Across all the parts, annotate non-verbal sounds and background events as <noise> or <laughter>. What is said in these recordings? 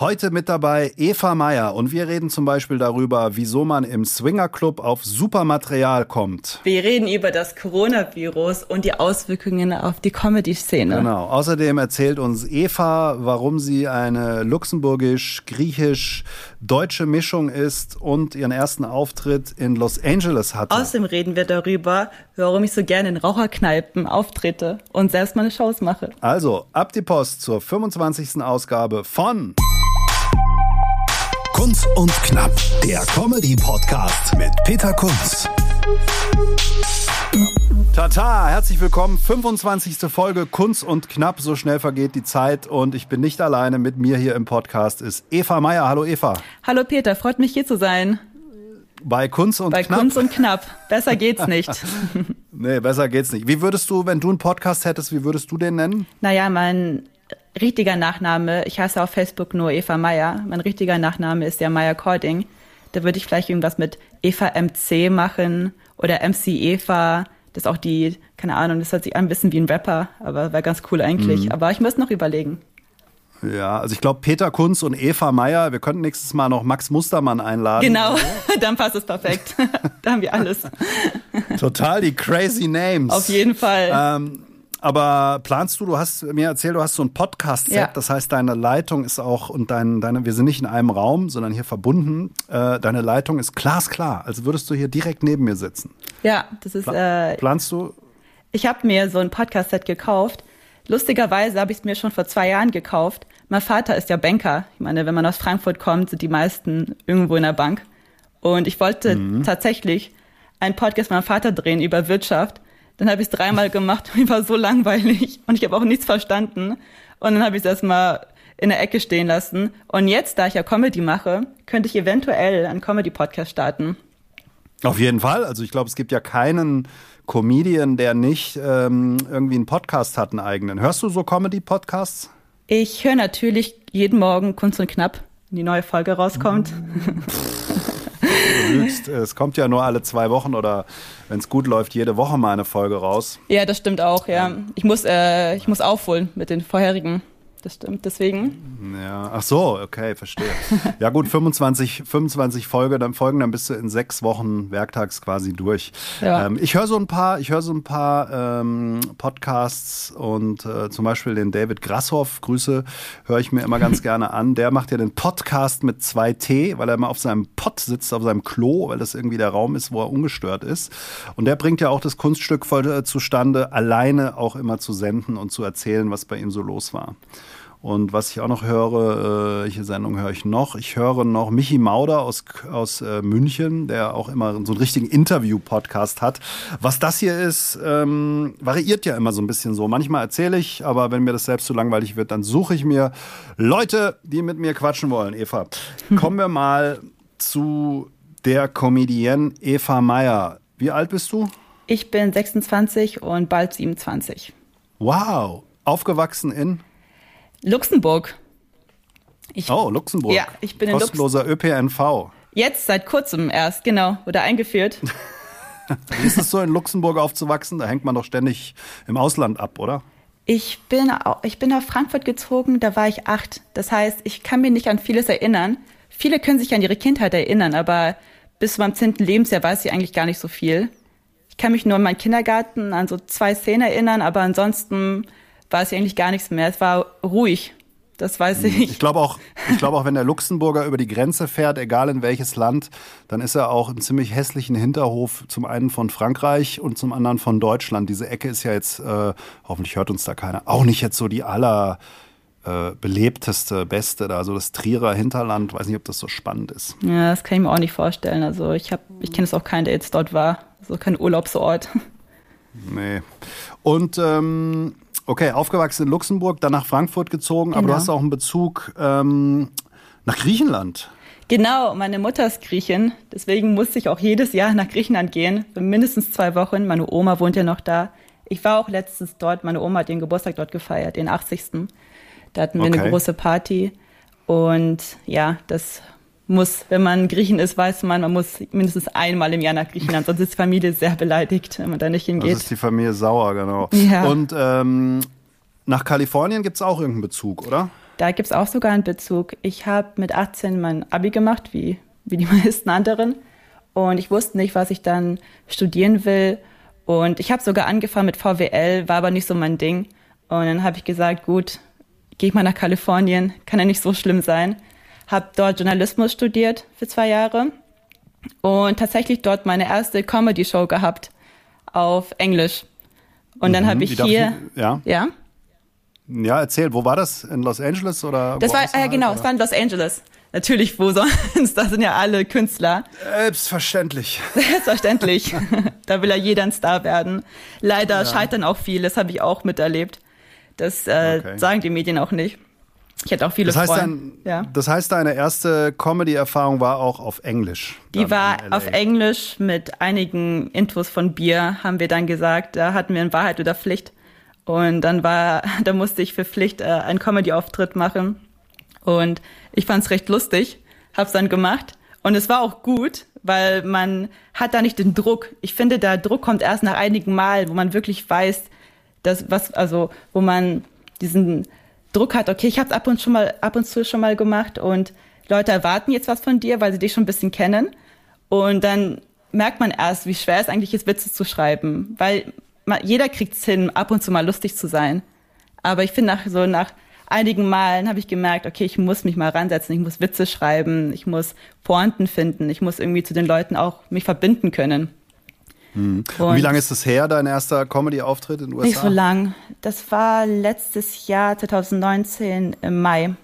Heute mit dabei Eva Meyer und wir reden zum Beispiel darüber, wieso man im Swingerclub auf Supermaterial kommt. Wir reden über das Coronavirus und die Auswirkungen auf die Comedy-Szene. Genau. Außerdem erzählt uns Eva, warum sie eine luxemburgisch-griechisch-deutsche Mischung ist und ihren ersten Auftritt in Los Angeles hatte. Außerdem reden wir darüber, warum ich so gerne in Raucherkneipen auftrete und selbst meine Shows mache. Also, ab die Post zur 25. Ausgabe von Kunz und Knapp, der Comedy-Podcast mit Peter Kunz. Tata, herzlich willkommen. 25. Folge Kunz und Knapp. So schnell vergeht die Zeit und ich bin nicht alleine. Mit mir hier im Podcast ist Eva Meyer. Hallo Eva. Hallo Peter, freut mich hier zu sein. Bei Kunst und Bei Knapp. Kunst und Knapp. Besser geht's nicht. <laughs> <laughs> nee, besser geht's nicht. Wie würdest du, wenn du einen Podcast hättest, wie würdest du den nennen? naja, mein richtiger Nachname, ich heiße auf Facebook nur Eva Meyer. Mein richtiger Nachname ist ja Meyer Cording. Da würde ich vielleicht irgendwas mit Eva MC machen oder MC Eva. Das ist auch die, keine Ahnung, das hört sich an ein bisschen wie ein Rapper, aber wäre ganz cool eigentlich. Aber ich muss noch überlegen. Ja, also ich glaube Peter Kunz und Eva Meyer. Wir könnten nächstes Mal noch Max Mustermann einladen. Genau, <laughs> dann passt es perfekt. <laughs> da haben wir alles. Total die crazy Names. Auf jeden Fall. Ähm, aber planst du, du hast mir erzählt, du hast so ein Podcast-Set, Ja. das heißt, deine Leitung ist auch und dein, deine, wir sind nicht in einem Raum, sondern hier verbunden. Äh, deine Leitung ist glasklar, als würdest du hier direkt neben mir sitzen. ja, das ist, äh, Planst du? ich habe mir so ein Podcast-Set gekauft. Lustigerweise habe ich es mir schon vor zwei Jahren gekauft. Mein Vater ist ja Banker. Ich meine, wenn man aus Frankfurt kommt, sind die meisten irgendwo in der Bank. Und ich wollte tatsächlich einen Podcast mit meinem Vater drehen über Wirtschaft. Dann habe ich es dreimal gemacht und mir war so langweilig und ich habe auch nichts verstanden. Und dann habe ich es erstmal in der Ecke stehen lassen. Und jetzt, da ich ja Comedy mache, könnte ich eventuell einen Comedy-Podcast starten. Auf jeden Fall. Also ich glaube, es gibt ja keinen Comedian, der nicht ähm, irgendwie einen Podcast hat, einen eigenen. Hörst du so Comedy-Podcasts? Ich höre natürlich jeden Morgen Kunst und Knapp, wenn die neue Folge rauskommt. <laughs> Du lügst. Es kommt ja nur alle zwei Wochen oder wenn es gut läuft, jede Woche mal eine Folge raus. Ja, das stimmt auch, ja. Ich muss, äh, ich muss aufholen mit den vorherigen. Das stimmt, deswegen. Ja, ach so, okay, verstehe. Ja gut, 25, 25 Folge, dann Folgen, dann bist du in sechs Wochen werktags quasi durch. Ja. Ähm, ich höre so ein paar, ich höre so ein paar ähm, Podcasts und äh, zum Beispiel den David Grasshoff, Grüße, höre ich mir immer ganz <laughs> gerne an. Der macht ja den Podcast mit zwei T, weil er immer auf seinem Pod sitzt, auf seinem Klo, weil das irgendwie der Raum ist, wo er ungestört ist. Und der bringt ja auch das Kunststück voll äh, zustande, alleine auch immer zu senden und zu erzählen, was bei ihm so los war. Und was ich auch noch höre, äh, welche Sendung höre ich noch? Ich höre noch Michi Mauder aus, aus äh, München, der auch immer so einen richtigen Interview-Podcast hat. Was das hier ist, ähm, variiert ja immer so ein bisschen so. Manchmal erzähle ich, aber wenn mir das selbst zu langweilig wird, dann suche ich mir Leute, die mit mir quatschen wollen. Eva, <laughs> kommen wir mal zu der Comedienne Eva Meyer. Wie alt bist du? Ich bin 26 und bald 27. Wow. Aufgewachsen in? Luxemburg. Ich, Oh, Luxemburg. Ja, ich bin in Lux- Kostenloser ÖPNV. Jetzt seit kurzem erst, genau, wurde eingeführt. <laughs> Wie ist es so in Luxemburg aufzuwachsen? Da hängt man doch ständig im Ausland ab, oder? Ich bin, ich bin nach Frankfurt gezogen, da war ich acht. Das heißt, ich kann mich nicht an vieles erinnern. Viele können sich an ihre Kindheit erinnern, aber bis zu meinem zehnten Lebensjahr weiß ich eigentlich gar nicht so viel. Ich kann mich nur an meinen Kindergarten, an so zwei Szenen erinnern, aber ansonsten weiß ich eigentlich gar nichts mehr. Es war ruhig. Das weiß ich. Ich glaube auch, ich glaube auch, wenn der Luxemburger über die Grenze fährt, egal in welches Land, dann ist er auch im ziemlich hässlichen Hinterhof zum einen von Frankreich und zum anderen von Deutschland. Diese Ecke ist ja jetzt, äh, hoffentlich hört uns da keiner, auch nicht jetzt so die aller äh, belebteste, beste da, so das Trierer Hinterland. Weiß nicht, ob das so spannend ist. Ja, das kann ich mir auch nicht vorstellen. Also ich habe, ich kenne es auch keinen, der jetzt dort war. So kein Urlaubsort. Nee. Und ähm, okay, aufgewachsen in Luxemburg, dann nach Frankfurt gezogen, aber du Genau. hast auch einen Bezug ähm, nach Griechenland. Genau, meine Mutter ist Griechin, deswegen musste ich auch jedes Jahr nach Griechenland gehen, für mindestens zwei Wochen. Meine Oma wohnt ja noch da. Ich war auch letztens dort, meine Oma hat den Geburtstag dort gefeiert, den 80. Da hatten wir okay. eine große Party. Und ja, das muss, wenn man Griechen ist, weiß man, man muss mindestens einmal im Jahr nach Griechenland, sonst ist die Familie sehr beleidigt, wenn man da nicht hingeht. Sonst ist die Familie sauer, genau. Ja. Und ähm, nach Kalifornien gibt es auch irgendeinen Bezug, oder? Da gibt es auch sogar einen Bezug. Ich habe mit 18 mein Abi gemacht, wie, wie die <laughs> meisten anderen. Und ich wusste nicht, was ich dann studieren will. Und ich habe sogar angefangen mit VWL, war aber nicht so mein Ding. Und dann habe ich gesagt, gut, gehe ich mal nach Kalifornien, kann ja nicht so schlimm sein. Habe dort Journalismus studiert für zwei Jahre und tatsächlich dort meine erste Comedy-Show gehabt auf Englisch. Und dann mhm, habe ich hier, ich, ja, ja, ja, erzähl, wo war das? In Los Angeles oder? Das war, ja genau, es war in Los Angeles. Natürlich, wo <laughs> sonst? Da sind ja alle Künstler. Selbstverständlich. <laughs> Selbstverständlich. <laughs> da will ja jeder ein Star werden. Leider ja. scheitern auch viele, das habe ich auch miterlebt. Das äh, okay. sagen die Medien auch nicht. Ich hätte auch viele das heißt Freunde. Dein, ja. Das heißt, deine erste Comedy-Erfahrung war auch auf Englisch? Die war auf Englisch mit einigen Infos von Bier, haben wir dann gesagt. Da hatten wir in Wahrheit oder Pflicht. Und dann war, <laughs> da musste ich für Pflicht äh, einen Comedy-Auftritt machen. Und ich fand es recht lustig, hab's dann gemacht. Und es war auch gut, weil man hat da nicht den Druck. Ich finde, der Druck kommt erst nach einigen Mal, wo man wirklich weiß, dass was, also wo man diesen Druck hat, okay, ich habe es ab und schon mal, ab und zu schon mal gemacht und Leute erwarten jetzt was von dir, weil sie dich schon ein bisschen kennen. Und dann merkt man erst, wie schwer es eigentlich ist, Witze zu schreiben, weil jeder kriegt es hin, ab und zu mal lustig zu sein. Aber ich finde, nach so nach einigen Malen habe ich gemerkt, okay, ich muss mich mal ransetzen, ich muss Witze schreiben, ich muss Pointen finden, ich muss irgendwie zu den Leuten auch mich verbinden können. Hm. Und wie lange ist das her, dein erster Comedy-Auftritt in den USA? Nicht so lang. Das war letztes Jahr, 2019, im Mai.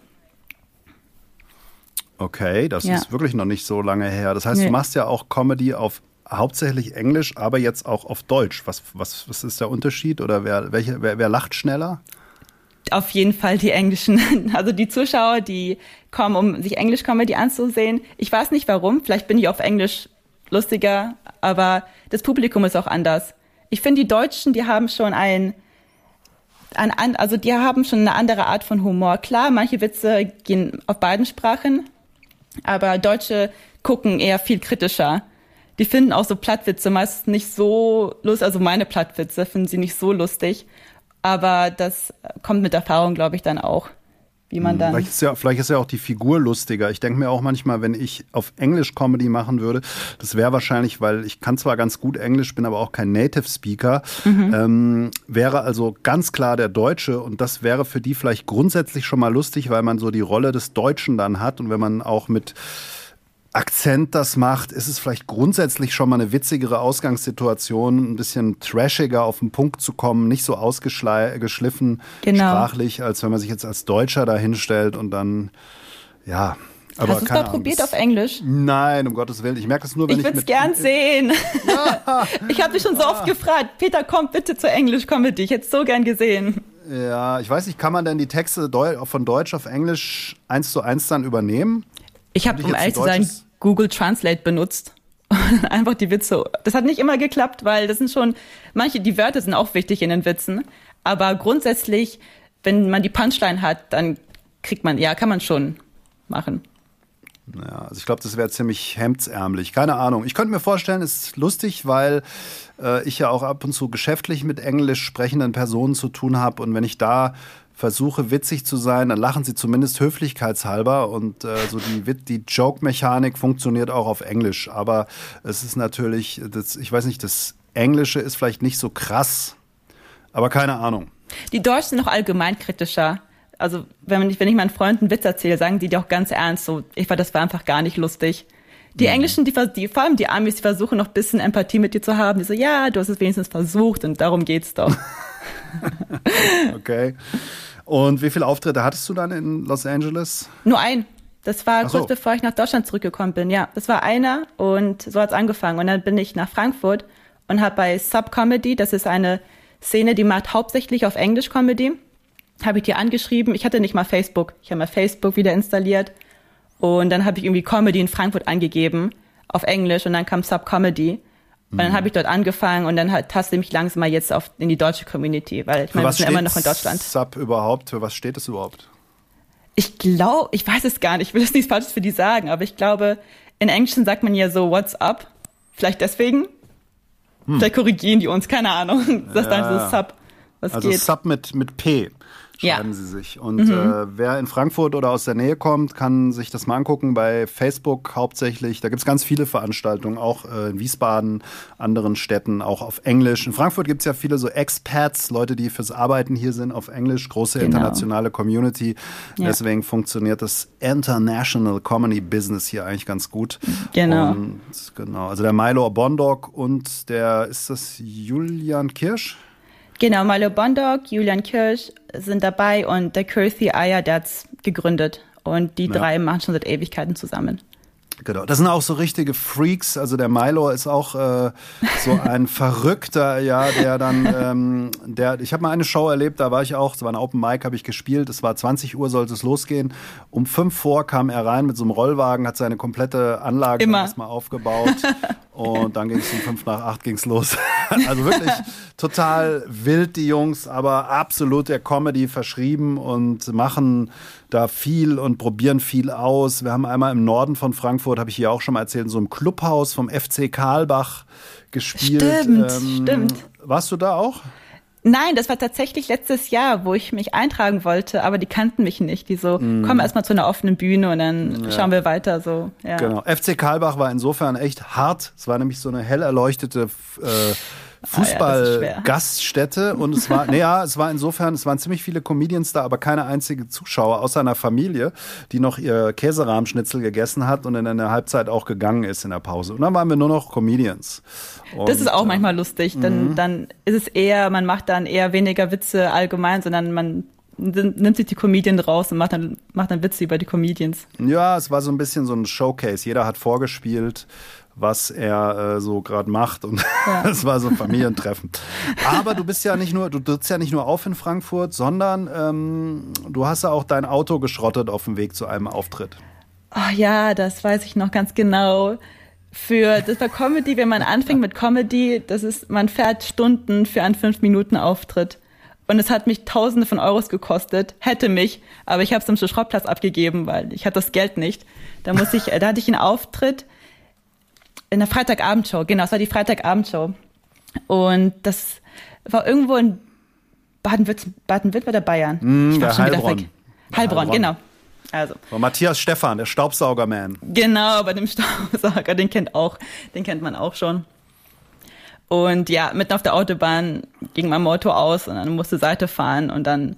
Okay, das ja. ist wirklich noch nicht so lange her. Das heißt, nee. du machst ja auch Comedy auf hauptsächlich Englisch, aber jetzt auch auf Deutsch. Was, was, was ist der Unterschied oder wer, welche, wer, wer lacht schneller? Auf jeden Fall die Englischen. <laughs> Also die Zuschauer, die kommen, um sich Englisch-Comedy anzusehen. Ich weiß nicht warum. Vielleicht bin ich auf Englisch lustiger, aber das Publikum ist auch anders. Ich finde, die Deutschen, die haben schon ein, ein, also die haben schon eine andere Art von Humor. Klar, manche Witze gehen auf beiden Sprachen, aber Deutsche gucken eher viel kritischer die finden auch so Plattwitze meist nicht so lustig, also meine Plattwitze finden sie nicht so lustig. Aber das kommt mit Erfahrung, glaube ich, dann auch. Wie man hm, dann vielleicht, ist ja, vielleicht ist ja auch die Figur lustiger. Ich denke mir auch manchmal, wenn ich auf Englisch Comedy machen würde, das wäre wahrscheinlich, weil ich kann zwar ganz gut Englisch, bin aber auch kein Native Speaker, mhm. ähm, wäre also ganz klar der Deutsche und das wäre für die vielleicht grundsätzlich schon mal lustig, weil man so die Rolle des Deutschen dann hat und wenn man auch mit Akzent das macht, ist es vielleicht grundsätzlich schon mal eine witzigere Ausgangssituation, ein bisschen trashiger auf den Punkt zu kommen, nicht so ausgeschliffen genau. sprachlich, als wenn man sich jetzt als Deutscher da hinstellt und dann, ja. Aber Hast du es mal probiert auf Englisch? Nein, um Gottes Willen. Ich merke das nur, wenn ich. Ich würde es gern sehen. Ja. <laughs> ich habe dich schon so oft gefragt. Peter, komm bitte zu Englisch Comedy. Ich hätte es so gern gesehen. Ja, ich weiß nicht, kann man denn die Texte von Deutsch auf Englisch eins zu eins dann übernehmen? Ich habe, um ehrlich zu sein, Google Translate benutzt. <laughs> einfach die Witze. Das hat nicht immer geklappt, weil das sind schon, manche, die Wörter sind auch wichtig in den Witzen. Aber grundsätzlich, wenn man die Punchline hat, dann kriegt man, ja, kann man schon machen. Ja, also ich glaube, das wäre ziemlich hemdsärmlich. Keine Ahnung. Ich könnte mir vorstellen, es ist lustig, weil äh, ich ja auch ab und zu geschäftlich mit englisch sprechenden Personen zu tun habe. Und wenn ich da versuche witzig zu sein, dann lachen sie zumindest höflichkeitshalber und äh, so die, die Joke-Mechanik funktioniert auch auf Englisch. Aber es ist natürlich, das, ich weiß nicht, das Englische ist vielleicht nicht so krass, aber keine Ahnung. Die Deutschen sind noch allgemein kritischer. Also wenn ich, wenn ich meinen Freunden einen Witz erzähle, sagen die dir auch ganz ernst, so, ich war, das war einfach gar nicht lustig. Die mhm. Englischen, die, die, vor allem die Amis, die versuchen noch ein bisschen Empathie mit dir zu haben. Die so, ja, du hast es wenigstens versucht und darum geht's doch. <laughs> okay. Und wie viele Auftritte hattest du dann in Los Angeles? Nur ein. Das war so. kurz bevor ich nach Deutschland zurückgekommen bin. Ja, das war einer und so hat's angefangen. Und dann bin ich nach Frankfurt und habe bei Sub Comedy, das ist eine Szene, die macht hauptsächlich auf Englisch Comedy, habe ich dir angeschrieben. Ich hatte nicht mal Facebook. Ich habe mal Facebook wieder installiert Und dann habe ich irgendwie Comedy in Frankfurt angegeben, auf Englisch, und dann kam Sub Comedy. Und dann habe ich dort angefangen und dann taste ich mich langsam mal jetzt auf, in die deutsche Community, weil ich meine, wir sind immer noch in Deutschland. Sub überhaupt? Für was steht es überhaupt? Ich glaube, ich weiß es gar nicht, ich will jetzt nichts Falsches für die sagen, aber ich glaube, in Englischen sagt man ja so What's up? Vielleicht deswegen? Hm. Vielleicht korrigieren die uns, keine Ahnung. <laughs> Das ja, dann so Sub. Was also geht. Sub mit, mit P schreiben ja. sie sich. Und mhm. äh, wer in Frankfurt oder aus der Nähe kommt, kann sich das mal angucken bei Facebook hauptsächlich. Da gibt es ganz viele Veranstaltungen, auch äh, in Wiesbaden, anderen Städten, auch auf Englisch. In Frankfurt gibt es ja viele so Expats, Leute, die fürs Arbeiten hier sind auf Englisch, große genau. internationale Community. Ja. Deswegen funktioniert das International Comedy Business hier eigentlich ganz gut. Genau. Und, genau. Also der Milo Bondok und der, ist das Julian Kirsch? Genau, Milo Bondok, Julian Kirsch sind dabei und der Kirthi Ayer, der hat's gegründet. Und die ja. drei machen schon seit Ewigkeiten zusammen. Genau, das sind auch so richtige Freaks. Also der Milo ist auch äh, so ein <laughs> Verrückter, ja, der dann, ähm, der, ich habe mal eine Show erlebt, da war ich auch, es war ein Open Mic, habe ich gespielt. Es war 20 Uhr, sollte es losgehen. Um fünf vor kam er rein mit so einem Rollwagen, hat seine komplette Anlage erstmal aufgebaut und dann ging es um fünf nach acht ging's los. <laughs> also wirklich total wild die Jungs, aber absolut der Comedy verschrieben und machen da viel und probieren viel aus. Wir haben einmal im Norden von Frankfurt, habe ich hier auch schon mal erzählt, in so einem Clubhaus vom FC Karlbach gespielt. Stimmt, ähm, stimmt. Warst du da auch? Nein, das war tatsächlich letztes Jahr, wo ich mich eintragen wollte, aber die kannten mich nicht. Die so, mm. komm erst mal zu einer offenen Bühne und dann ja. schauen wir weiter. So, ja. Genau. FC Karlbach war insofern echt hart. Es war nämlich so eine hell erleuchtete äh, Fußball-Gaststätte ja, und es war, <laughs> naja, es war insofern, es waren ziemlich viele Comedians da, aber keine einzige Zuschauer außer einer Familie, die noch ihr Käserahmschnitzel gegessen hat und in der Halbzeit auch gegangen ist in der Pause. Und dann waren wir nur noch Comedians. Und, das ist auch manchmal lustig. Dann, mhm. dann ist es eher, man macht dann eher weniger Witze allgemein, sondern man nimmt sich die Comedian raus und macht dann, macht dann Witze über die Comedians. Ja, es war so ein bisschen so ein Showcase. Jeder hat vorgespielt was er äh, so gerade macht. Und <laughs> es war so ein Familientreffen. Aber du bist ja nicht nur, du trittst ja nicht nur auf in Frankfurt, sondern ähm, du hast ja auch dein Auto geschrottet auf dem Weg zu einem Auftritt. Oh ja, das weiß ich noch ganz genau. Für das war Comedy, wenn man anfängt mit Comedy, das ist, man fährt Stunden für einen fünf Minuten Auftritt. Und es hat mich Tausende von Euros gekostet, hätte mich, aber ich habe es am Schrottplatz abgegeben, weil ich hatte das Geld nicht. Da muss ich, da hatte ich einen Auftritt in der Freitagabendshow, genau, es war die Freitagabendshow. Und das war irgendwo in Baden-Württemberg Baden oder Bayern? Mm, ich war schon Heilbronn. wieder weg. Heilbronn, Heilbronn, genau. Also. Matthias Stefan, der Staubsaugerman. Genau, bei dem Staubsauger, den kennt auch, den kennt man auch schon. Und ja, mitten auf der Autobahn ging mein Motor aus und dann musste Seite fahren und dann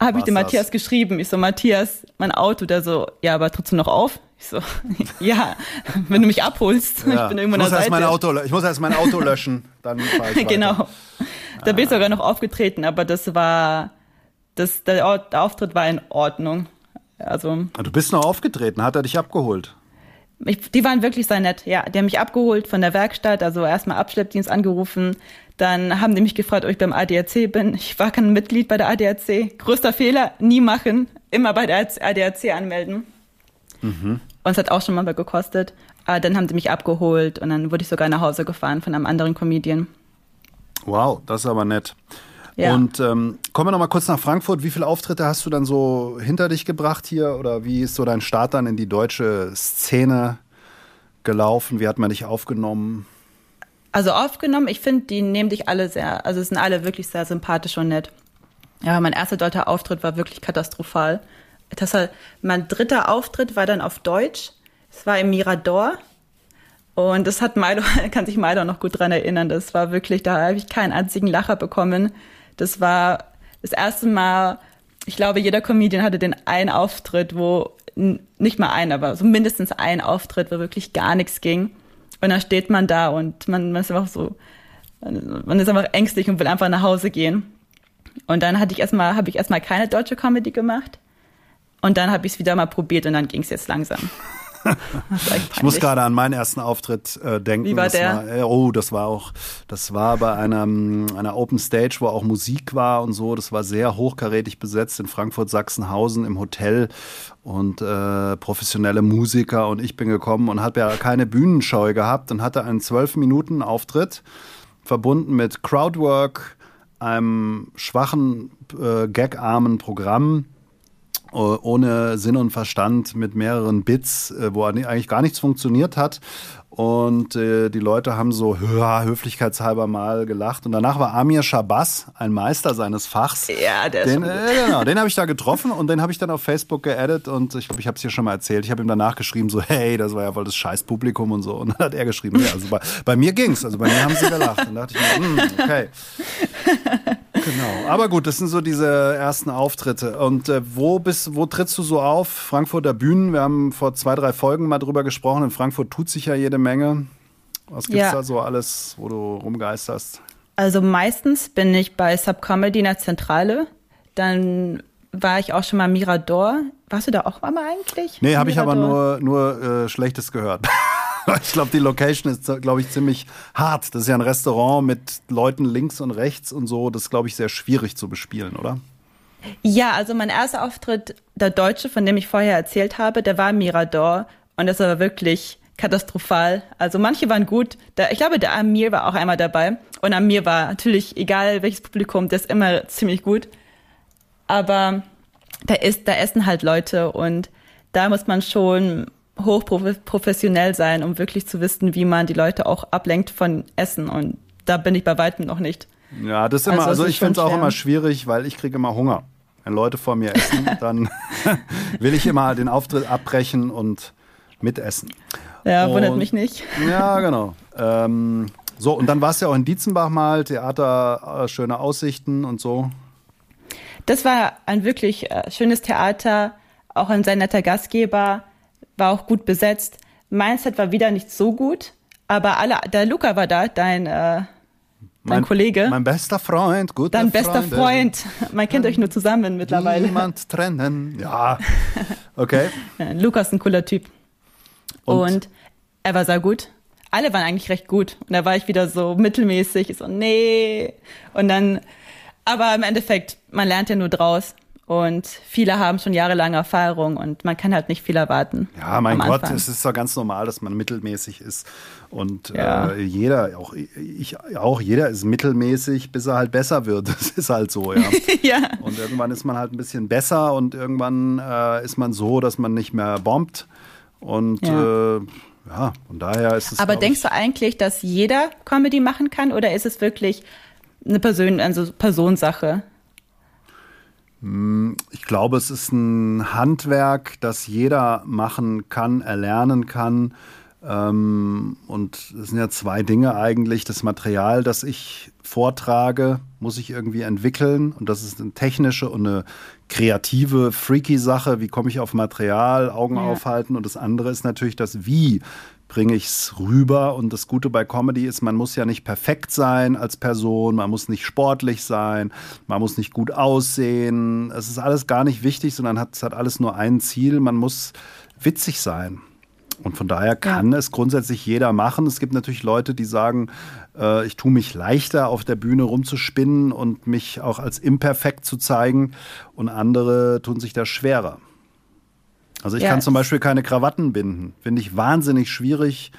habe ich dem Matthias geschrieben. Ich so, Matthias, mein Auto, der so, ja, aber trotzdem noch auf? Ich so, <laughs> ja, wenn du mich abholst, ja. ich bin irgendwann ich muss Seite. Mein Auto, ich muss erst mein Auto löschen, dann <laughs> fahre ich Genau. Da bin ich sogar noch aufgetreten, aber das war, das, der, der Auftritt war in Ordnung. Also. Ah, du bist noch aufgetreten, hat er dich abgeholt? Ich, die waren wirklich sehr nett, ja. Die haben mich abgeholt von der Werkstatt, also erstmal Abschleppdienst angerufen. Dann haben die mich gefragt, ob ich beim ADAC bin. Ich war kein Mitglied bei der ADAC. Größter Fehler, nie machen. Immer bei der ADAC anmelden. Mhm. Und es hat auch schon mal gekostet. Aber dann haben sie mich abgeholt und dann wurde ich sogar nach Hause gefahren von einem anderen Comedian. Wow, das ist aber nett. Ja. Und ähm, kommen wir noch mal kurz nach Frankfurt. Wie viele Auftritte hast du dann so hinter dich gebracht hier? Oder wie ist so dein Start dann in die deutsche Szene gelaufen? Wie hat man dich aufgenommen? Also aufgenommen, ich finde, die nehmen dich alle sehr, also sind alle wirklich sehr sympathisch und nett. Ja, mein erster deutscher Auftritt war wirklich katastrophal das war, mein dritter Auftritt war dann auf Deutsch. Es war im Mirador. Und das hat Milo, <laughs> kann sich Milo noch gut dran erinnern. Das war wirklich, da habe ich keinen einzigen Lacher bekommen. Das war das erste Mal, ich glaube, jeder Comedian hatte den einen Auftritt, wo nicht mal ein, aber so mindestens ein Auftritt, wo wirklich gar nichts ging. Und dann steht man da und man, man ist einfach so, man ist einfach ängstlich und will einfach nach Hause gehen. Und dann hatte ich erstmal, habe ich erstmal keine deutsche Comedy gemacht. Und dann habe ich es wieder mal probiert und dann ging es jetzt langsam. <laughs> ich muss gerade an meinen ersten Auftritt äh, denken. Wie war das der? War, äh, oh, das war auch, das war bei einer, einer Open Stage, wo auch Musik war und so. Das war sehr hochkarätig besetzt in Frankfurt-Sachsenhausen im Hotel und äh, professionelle Musiker. Und ich bin gekommen und habe ja keine Bühnenscheu gehabt und hatte einen zwölf Minuten Auftritt verbunden mit Crowdwork, einem schwachen, äh, gagarmen Programm ohne Sinn und Verstand mit mehreren Bits, äh, wo eigentlich gar nichts funktioniert hat. Und äh, die Leute haben so ja, höflichkeitshalber mal gelacht. Und danach war Amir Shabazz, ein Meister seines Fachs. Ja, der ist den, äh, genau, den habe ich da getroffen und den habe ich dann auf Facebook geaddet. Und ich glaube, ich habe es hier schon mal erzählt. Ich habe ihm danach geschrieben, so, hey, das war ja wohl das Scheißpublikum und so. Und dann hat er geschrieben, ja, also bei, bei mir ging's. Also bei mir haben sie gelacht. Und dann dachte ich mir, hm, okay. Genau. Aber gut, das sind so diese ersten Auftritte. Und äh, wo bist, wo trittst du so auf? Frankfurter Bühnen. Wir haben vor zwei, drei Folgen mal drüber gesprochen. In Frankfurt tut sich ja jede Menge. Was gibt's Ja. da so alles, wo du rumgeisterst? Also meistens bin ich bei Subcomedy in der Zentrale. Dann war ich auch schon mal Mirador. Warst du da auch mal eigentlich? Nee, habe ich aber nur, nur äh, Schlechtes gehört. <laughs> ich glaube, die Location ist, glaube ich, ziemlich hart. Das ist ja ein Restaurant mit Leuten links und rechts und so. Das ist, glaube ich, sehr schwierig zu bespielen, oder? Ja, also mein erster Auftritt, der Deutsche, von dem ich vorher erzählt habe, der war Mirador. Und das war wirklich katastrophal. Also manche waren gut. Der, ich glaube, der Amir war auch einmal dabei. Und Amir war natürlich, egal welches Publikum, der ist immer ziemlich gut. Aber da ist, da essen halt Leute und da muss man schon hochprofessionell sein, um wirklich zu wissen, wie man die Leute auch ablenkt von Essen. Und da bin ich bei weitem noch nicht. Ja, das ist immer, Also, also, es ist ich finde es auch immer schwierig, weil ich kriege immer Hunger. Wenn Leute vor mir essen, <laughs> dann <laughs> will ich immer den Auftritt abbrechen und mitessen. Ja, wundert Und- mich nicht. Ja, genau. Ähm, so, und dann warst du ja auch in Dietzenbach mal, Theater, äh, schöne Aussichten und so. Das war ein wirklich äh, schönes Theater, auch ein sehr netter Gastgeber, war auch gut besetzt. Mein Set war wieder nicht so gut, aber alle, der Luca war da, dein, äh, dein Kollege, Mein bester Freund, guter dein bester Freunde. Freund. Man kennt euch nur zusammen mittlerweile. Niemand trennen. Ja. <laughs> Okay. Luca ist ein cooler Typ. Und? Und, er war sehr gut. Alle waren eigentlich recht gut. Und da war ich wieder so mittelmäßig. So, nee. Und dann, aber im Endeffekt, man lernt ja nur draus. Und viele haben schon jahrelange Erfahrung und man kann halt nicht viel erwarten. Ja, mein Gott, Anfang. es ist doch ganz normal, dass man mittelmäßig ist. Und Ja. äh, jeder, auch ich auch, jeder ist mittelmäßig, bis er halt besser wird. <laughs> Das ist halt so, ja. <laughs> ja. Und irgendwann ist man halt ein bisschen besser und irgendwann äh, ist man so, dass man nicht mehr bombt. Und ja, äh, ja von daher ist es. Aber denkst du eigentlich, dass jeder Comedy machen kann oder ist es wirklich eine Person, also Personensache? Ich glaube, es ist ein Handwerk, das jeder machen kann, erlernen kann. Ähm, und es sind ja zwei Dinge eigentlich. Das Material, das ich vortrage, muss ich irgendwie entwickeln. Und das ist eine technische und eine kreative, freaky Sache. Wie komme ich auf Material, Augen Ja. aufhalten? Und das andere ist natürlich das Wie bringe ich es rüber. Und das Gute bei Comedy ist, man muss ja nicht perfekt sein als Person, man muss nicht sportlich sein, man muss nicht gut aussehen. Es ist alles gar nicht wichtig, sondern hat, es hat alles nur ein Ziel, man muss witzig sein. Und von daher kann es grundsätzlich jeder machen. Es gibt natürlich Leute, die sagen, äh, ich tue mich leichter, auf der Bühne rumzuspinnen und mich auch als imperfekt zu zeigen. Und andere tun sich da schwerer. Also ich Ja, kann zum es- Beispiel keine Krawatten binden. Finde ich wahnsinnig schwierig.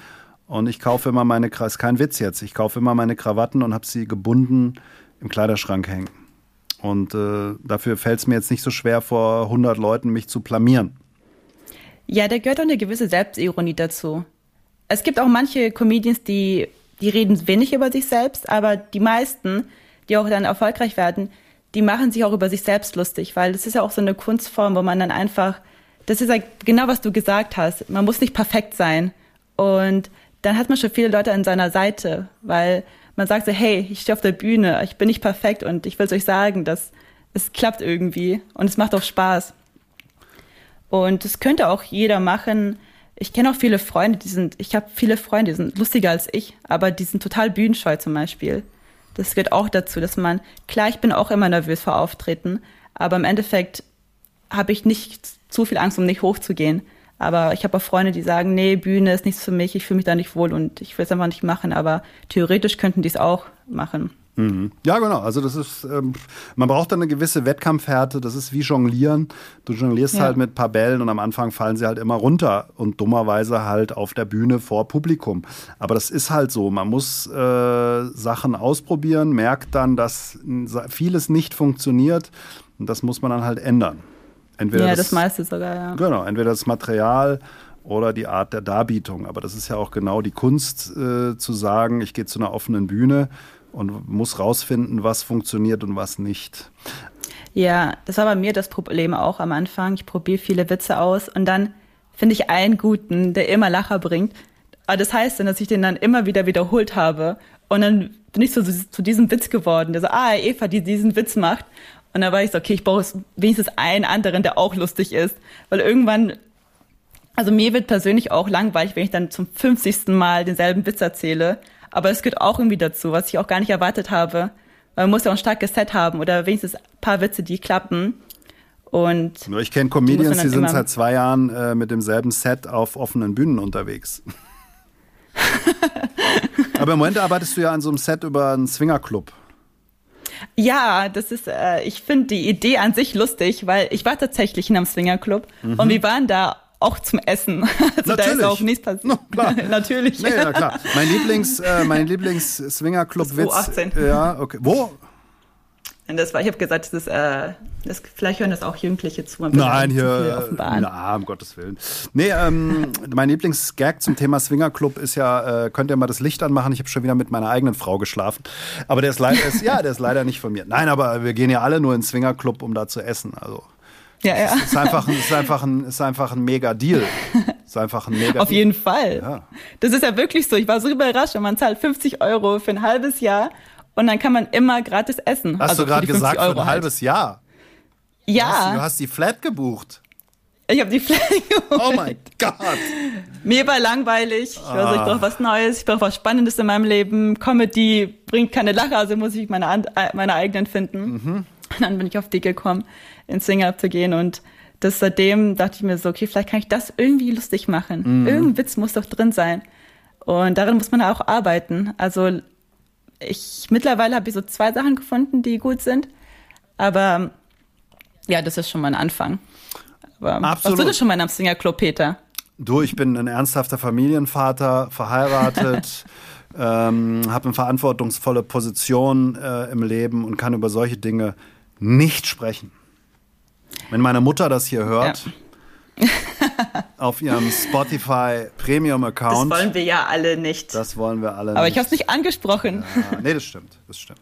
Und ich kaufe immer meine, Kra- ist kein Witz jetzt, ich kaufe immer meine Krawatten und habe sie gebunden im Kleiderschrank hängen. Und äh, dafür fällt es mir jetzt nicht so schwer, vor 100 Leuten mich zu blamieren. Ja, da gehört auch eine gewisse Selbstironie dazu. Es gibt auch manche Comedians, die, die reden wenig über sich selbst, aber die meisten, die auch dann erfolgreich werden, die machen sich auch über sich selbst lustig, weil das ist ja auch so eine Kunstform, wo man dann einfach, das ist ja genau, was du gesagt hast, man muss nicht perfekt sein. Und dann hat man schon viele Leute an seiner Seite, weil man sagt so, hey, ich stehe auf der Bühne, ich bin nicht perfekt und ich will es euch sagen, dass es klappt irgendwie und es macht auch Spaß. Und das könnte auch jeder machen. Ich kenne auch viele Freunde, die sind, ich habe viele Freunde, die sind lustiger als ich, aber die sind total bühnenscheu zum Beispiel. Das gehört auch dazu, dass man, klar, ich bin auch immer nervös vor Auftreten, aber im Endeffekt habe ich nicht zu viel Angst, um nicht hochzugehen. Aber ich habe auch Freunde, die sagen, nee, Bühne ist nichts für mich, ich fühle mich da nicht wohl und ich will es einfach nicht machen. Aber theoretisch könnten die es auch machen. Mhm. Ja, genau. Also das ist, ähm, man braucht dann eine gewisse Wettkampfhärte. Das ist wie Jonglieren. Du jonglierst ja. halt mit ein paar Bällen und am Anfang fallen sie halt immer runter und dummerweise halt auf der Bühne vor Publikum. Aber das ist halt so. Man muss äh, Sachen ausprobieren, merkt dann, dass vieles nicht funktioniert und das muss man dann halt ändern. Entweder ja, das, das meiste sogar, ja. Genau, entweder das Material oder die Art der Darbietung. Aber das ist ja auch genau die Kunst, äh, zu sagen, ich gehe zu einer offenen Bühne und muss rausfinden, was funktioniert und was nicht. Ja, das war bei mir das Problem auch am Anfang. Ich probiere viele Witze aus und dann finde ich einen guten, der immer Lacher bringt. Aber das heißt dann, dass ich den dann immer wieder wiederholt habe. Und dann bin ich so zu diesem Witz geworden, der so, ah, Eva, die diesen Witz macht. Und dann war ich so, okay, ich brauche wenigstens einen anderen, der auch lustig ist. Weil irgendwann, also mir wird persönlich auch langweilig, wenn ich dann zum 50. Mal denselben Witz erzähle. Aber es gehört auch irgendwie dazu, was ich auch gar nicht erwartet habe. Man muss ja auch ein starkes Set haben oder wenigstens ein paar Witze, die klappen. Und ich kenne Comedians, die, die sind seit zwei Jahren äh, mit demselben Set auf offenen Bühnen unterwegs. <laughs> Aber im Moment arbeitest du ja an so einem Set über einen Swingerclub. Ja, das ist, äh, ich finde die Idee an sich lustig, weil ich war tatsächlich in einem Swingerclub mhm. und wir waren da auch zum Essen. <laughs> Also Natürlich. da ist auch nichts passiert. No, klar. <laughs> Natürlich. Nee, ja, klar. Mein Lieblings, äh, mein Lieblings Swingerclub Witz. 18. Ja, okay. Wo? Das war, ich habe gesagt, das ist, äh, das, vielleicht hören das auch Jugendliche zu. Nein, hier, na, um Gottes Willen. Nee, ähm, <laughs> mein Lieblingsgag zum Thema Swingerclub ist ja, äh, könnt ihr mal das Licht anmachen? Ich habe schon wieder mit meiner eigenen Frau geschlafen. Aber der ist leider, ist, ja, der ist leider nicht von mir. Nein, aber wir gehen ja alle nur ins Swingerclub, um da zu essen. Also. Ja, ja. Es ist einfach, ist einfach ein, ist einfach ein mega Deal. <laughs> Ist einfach ein mega Auf jeden Fall. Ja. Das ist ja wirklich so. Ich war so überrascht und man zahlt 50 Euro für ein halbes Jahr und dann kann man immer gratis essen. Hast also du gerade gesagt, Euro für ein halt. halbes Jahr? Ja. Du hast, du hast die Flat gebucht. Ich habe die Flat <laughs> gebucht. Oh mein Gott. Mir war langweilig. Ich, ah. ich brauche was Neues, ich brauche was Spannendes in meinem Leben. Comedy bringt keine Lache, also muss ich meine, meine eigenen finden. Mhm. Und dann bin ich auf die gekommen ins Singer zu gehen und das seitdem dachte ich mir so, okay, vielleicht kann ich das irgendwie lustig machen. Mhm. Irgendein Witz muss doch drin sein. Und darin muss man auch arbeiten. Also ich mittlerweile habe ich so zwei Sachen gefunden, die gut sind. Aber ja, das ist schon mal ein Anfang. Aber Absolut. warst du schon mal in einem Singerclub, Peter? Du, ich bin ein ernsthafter Familienvater, verheiratet, <laughs> ähm, habe eine verantwortungsvolle Position äh, im Leben und kann über solche Dinge nicht sprechen. Wenn meine Mutter das hier hört, ja. <laughs> auf ihrem Spotify Premium Account. Das wollen wir ja alle nicht. Das wollen wir alle Aber nicht. ich habe es nicht angesprochen. Ja, nee, das stimmt. Das stimmt.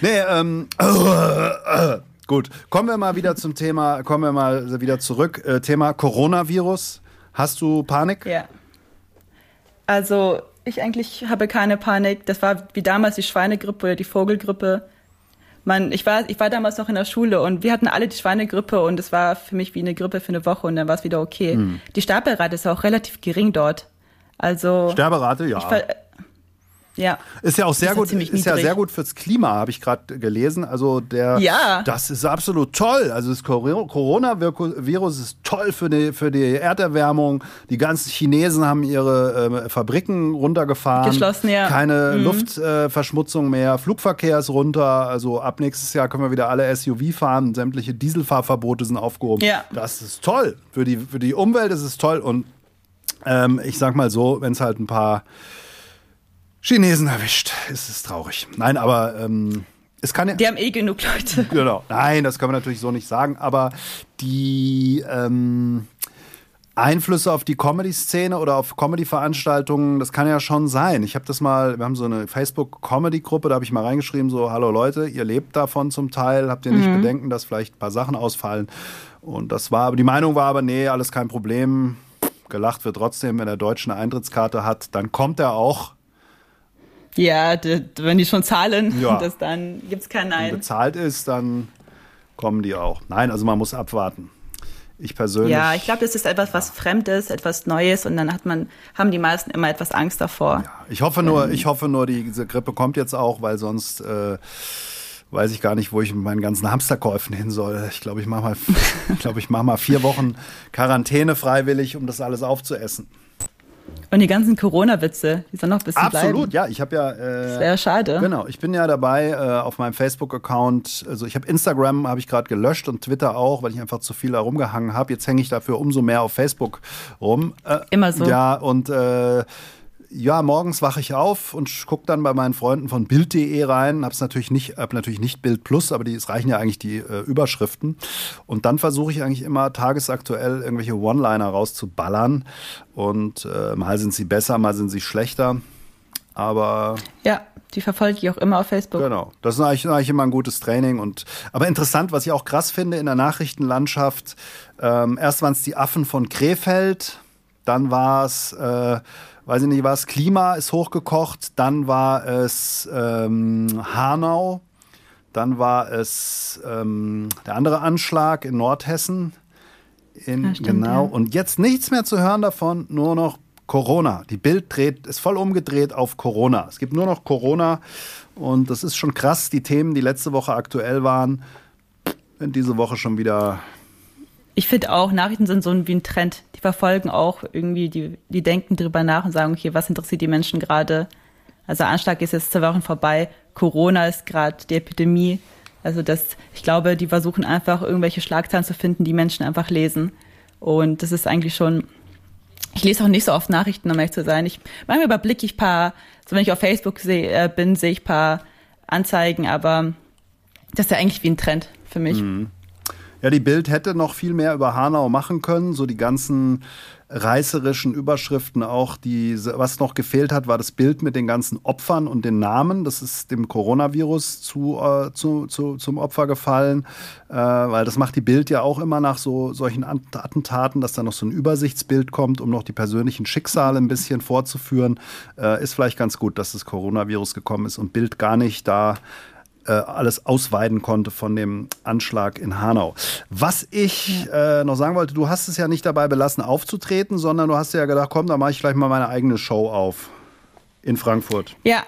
Nee, ähm, äh, <coughs> äh, gut. Kommen wir mal wieder zum Thema, kommen wir mal wieder zurück. Äh, Thema Coronavirus. Hast du Panik? Ja. Also, ich eigentlich habe keine Panik. Das war wie damals die Schweinegrippe oder die Vogelgrippe man, ich war, ich war damals noch in der Schule und wir hatten alle die Schweinegrippe und es war für mich wie eine Grippe für eine Woche und dann war es wieder okay. Mhm. Die Sterberate ist auch relativ gering dort. Also Sterberate, ja. Ich, ja. Ist ja auch sehr gut, ist, ist ja sehr gut fürs Klima, habe ich gerade gelesen. Also der, ja. das ist absolut toll. Also das Coronavirus ist toll für die, für die Erderwärmung. Die ganzen Chinesen haben ihre äh, Fabriken runtergefahren. Geschlossen, ja. Keine mhm. Luftverschmutzung äh, mehr. Flugverkehr ist runter. Also ab nächstes Jahr können wir wieder alle SUV fahren. Sämtliche Dieselfahrverbote sind aufgehoben. Ja. Das ist toll. Für die, für die Umwelt ist es toll. Und ähm, ich sag mal so, wenn es halt ein paar Chinesen erwischt. Es ist traurig. Nein, aber ähm, es kann ja. Die haben eh genug Leute. <laughs> Genau. Nein, das kann man natürlich so nicht sagen. Aber die ähm, Einflüsse auf die Comedy-Szene oder auf Comedy-Veranstaltungen, das kann ja schon sein. Ich habe das mal, wir haben so eine Facebook-Comedy-Gruppe, da habe ich mal reingeschrieben, so, hallo Leute, ihr lebt davon zum Teil, habt ihr nicht mhm. Bedenken, dass vielleicht ein paar Sachen ausfallen? Und das war, aber die Meinung war aber, nee, alles kein Problem. Gelacht wird trotzdem, wenn er deutsche eine Eintrittskarte hat, dann kommt er auch ja, wenn die schon zahlen, ja. <laughs> das dann gibt es kein Nein. Wenn bezahlt ist, dann kommen die auch. Nein, also man muss abwarten. Ich persönlich. Ja, ich glaube, das ist etwas, was Fremdes, etwas Neues und dann hat man, haben die meisten immer etwas Angst davor. Ja, ich hoffe nur, ich hoffe nur, diese Grippe kommt jetzt auch, weil sonst äh, weiß ich gar nicht, wo ich mit meinen ganzen Hamsterkäufen hin soll. Ich glaube, ich mache mal, <laughs> ich glaube, ich mache mal vier Wochen Quarantäne freiwillig, um das alles aufzuessen. Und die ganzen Corona-Witze, die sollen noch ein bisschen Absolut, bleiben. ja. Ich habe ja. Äh, das wäre schade. Genau, ich bin ja dabei äh, auf meinem Facebook-Account. Also ich habe Instagram habe ich gerade gelöscht und Twitter auch, weil ich einfach zu viel da rumgehangen habe. Jetzt hänge ich dafür umso mehr auf Facebook rum. Äh, Immer so. Ja, und äh, ja, morgens wache ich auf und gucke dann bei meinen Freunden von Bild.de rein. Hab's natürlich nicht, hab natürlich nicht Bild Plus, aber die, es reichen ja eigentlich die äh, Überschriften. Und dann versuche ich eigentlich immer tagesaktuell irgendwelche One-Liner rauszuballern. Und äh, mal sind sie besser, mal sind sie schlechter. Aber. Ja, die verfolge ich auch immer auf Facebook. Genau. Das ist eigentlich, eigentlich immer ein gutes Training. Und, aber interessant, was ich auch krass finde in der Nachrichtenlandschaft, ähm, erst waren es die Affen von Krefeld, dann war es. Äh, weiß ich nicht was, Klima ist hochgekocht, dann war es ähm, Hanau, dann war es ähm, der andere Anschlag in Nordhessen. In, ja, stimmt, genau. Ja. Und jetzt nichts mehr zu hören davon, nur noch Corona. Die Bild dreht, ist voll umgedreht auf Corona. Es gibt nur noch Corona und das ist schon krass. Die Themen, die letzte Woche aktuell waren, sind diese Woche schon wieder ich finde auch, Nachrichten sind so wie ein Trend. Die verfolgen auch irgendwie, die, die denken drüber nach und sagen, okay, was interessiert die Menschen gerade? Also Anschlag ist jetzt zwei Wochen vorbei, Corona ist gerade die Epidemie. Also das, ich glaube, die versuchen einfach irgendwelche Schlagzeilen zu finden, die Menschen einfach lesen. Und das ist eigentlich schon, ich lese auch nicht so oft Nachrichten, um ehrlich zu sein. Ich, manchmal überblicke ich paar, so wenn ich auf Facebook seh, äh, bin, sehe ich paar Anzeigen, aber das ist ja eigentlich wie ein Trend für mich. Mhm. Ja, die Bild hätte noch viel mehr über Hanau machen können. So die ganzen reißerischen Überschriften auch, die, was noch gefehlt hat, war das Bild mit den ganzen Opfern und den Namen. Das ist dem Coronavirus zu, äh, zu, zu, zum Opfer gefallen, äh, weil das macht die Bild ja auch immer nach so solchen Attentaten, dass da noch so ein Übersichtsbild kommt, um noch die persönlichen Schicksale ein bisschen vorzuführen. Äh, ist vielleicht ganz gut, dass das Coronavirus gekommen ist und Bild gar nicht da äh, alles ausweiden konnte von dem Anschlag in Hanau. Was ich äh, noch sagen wollte, du hast es ja nicht dabei belassen, aufzutreten, sondern du hast ja gedacht, komm, da mache ich gleich mal meine eigene Show auf in Frankfurt. Ja.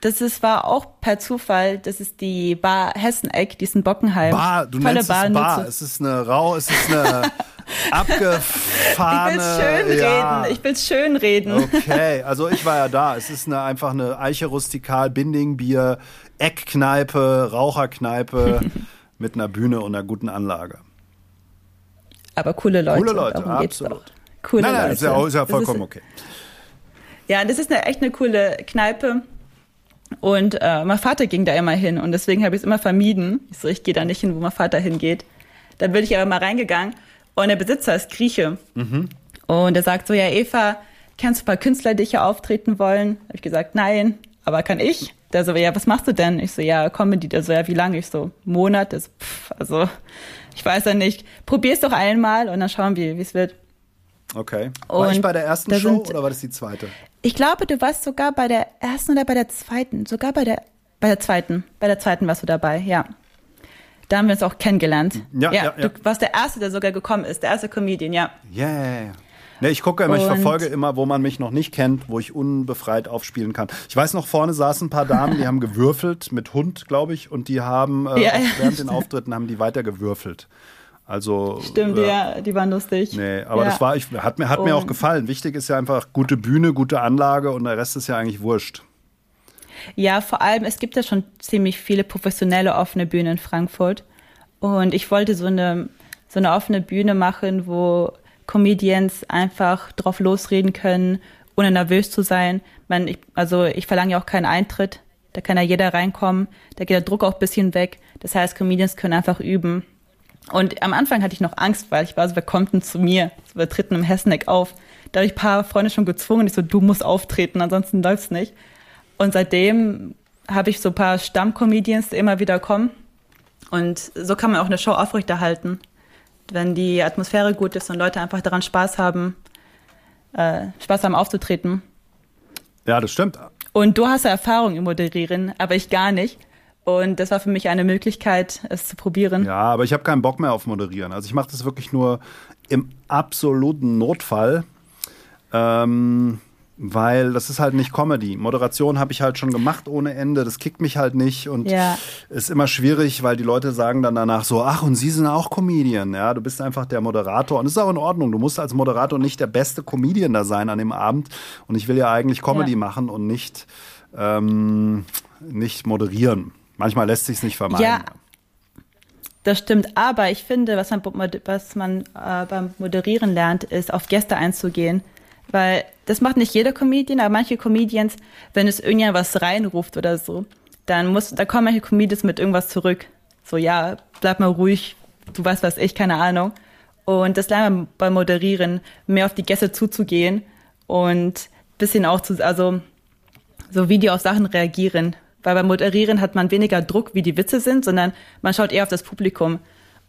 Das ist, war auch per Zufall, das ist die Bar Hesseneck, die ist in Bockenheim. Bar, du Tolle nennst Bar, es Bar. Es ist eine rau, es ist eine <laughs> abgefahrene. Ich will schön ja. reden. Ich will schön reden. Okay, also ich war ja da. Es ist eine, einfach eine Eiche rustikal, Bindingbier, Eckkneipe, Raucherkneipe <laughs> mit einer Bühne und einer guten Anlage. Aber coole Leute. Coole Leute, absolut. Coole nein, nein, Leute. Ist ja, ist ja vollkommen ist, okay. Ja, das ist eine, echt eine coole Kneipe. Und äh, mein Vater ging da immer hin und deswegen habe ich es immer vermieden. Ich so, ich gehe da nicht hin, wo mein Vater hingeht. Dann bin ich aber mal reingegangen und der Besitzer ist Grieche. Mhm. Und er sagt so, ja Eva, kennst du ein paar Künstler, die hier auftreten wollen? Habe ich gesagt, nein, aber kann ich? Der so, ja, was machst du denn? Ich so, ja, Comedy. Der so, ja, wie lange? Ich so, Monat. Das, pff, also, ich weiß ja nicht. Probier's doch einmal und dann schauen wir, wie es wird. Okay. War und ich bei der ersten Show sind, oder war das die zweite? Ich glaube, du warst sogar bei der ersten oder bei der zweiten. Sogar bei der, bei der zweiten. Bei der zweiten warst du dabei, ja. Da haben wir uns auch kennengelernt. Ja, ja, ja, ja. Du warst der Erste, der sogar gekommen ist. Der erste Comedian, ja. Ja, ja, ja. Nee, ich gucke immer, ich verfolge immer, wo man mich noch nicht kennt, wo ich unbefreit aufspielen kann. Ich weiß noch, vorne saßen ein paar Damen, die haben gewürfelt mit Hund, glaube ich, und die haben äh, ja, während den Auftritten haben die weiter gewürfelt. Also stimmt, äh, ja, die waren lustig. Nee, aber ja. das war ich hat mir hat mir auch gefallen. Wichtig ist ja einfach gute Bühne, gute Anlage und der Rest ist ja eigentlich wurscht. Ja, vor allem es gibt ja schon ziemlich viele professionelle offene Bühnen in Frankfurt und ich wollte so eine so eine offene Bühne machen, wo Comedians einfach drauf losreden können, ohne nervös zu sein. Man, ich, also ich verlange ja auch keinen Eintritt. Da kann ja jeder reinkommen. Da geht der Druck auch ein bisschen weg. Das heißt, Comedians können einfach üben. Und am Anfang hatte ich noch Angst, weil ich war so, wer kommt denn zu mir? Wir treten im Hesseneck auf. Da habe ich ein paar Freunde schon gezwungen. Ich so, du musst auftreten, ansonsten läuft's nicht. Und seitdem habe ich so ein paar Stammcomedians, die immer wieder kommen. Und so kann man auch eine Show aufrechterhalten wenn die Atmosphäre gut ist und Leute einfach daran Spaß haben, äh, Spaß haben aufzutreten. Ja, das stimmt. Und du hast ja Erfahrung im Moderieren, aber ich gar nicht. Und das war für mich eine Möglichkeit, es zu probieren. Ja, aber ich habe keinen Bock mehr auf Moderieren. Also ich mache das wirklich nur im absoluten Notfall. Ähm, weil das ist halt nicht Comedy. Moderation habe ich halt schon gemacht ohne Ende, das kickt mich halt nicht und Ja. ist immer schwierig, weil die Leute sagen dann danach so, ach und Sie sind auch Comedian, ja, du bist einfach der Moderator und das ist auch in Ordnung. Du musst als Moderator nicht der beste Comedian da sein an dem Abend und ich will ja eigentlich Comedy Ja. machen und nicht ähm, nicht moderieren. Manchmal lässt sich nicht vermeiden. Ja, das stimmt. Aber ich finde, was man, was man äh, beim Moderieren lernt, ist, auf Gäste einzugehen. Weil das macht nicht jeder Comedian, aber manche Comedians, wenn es irgendjemand was reinruft oder so, dann muss, da kommen manche Comedians mit irgendwas zurück. So, ja, bleib mal ruhig, du weißt was ich, keine Ahnung. Und das lernen wir beim Moderieren, mehr auf die Gäste zuzugehen und bisschen auch zu, also so wie die auf Sachen reagieren. Weil beim Moderieren hat man weniger Druck, wie die Witze sind, sondern man schaut eher auf das Publikum.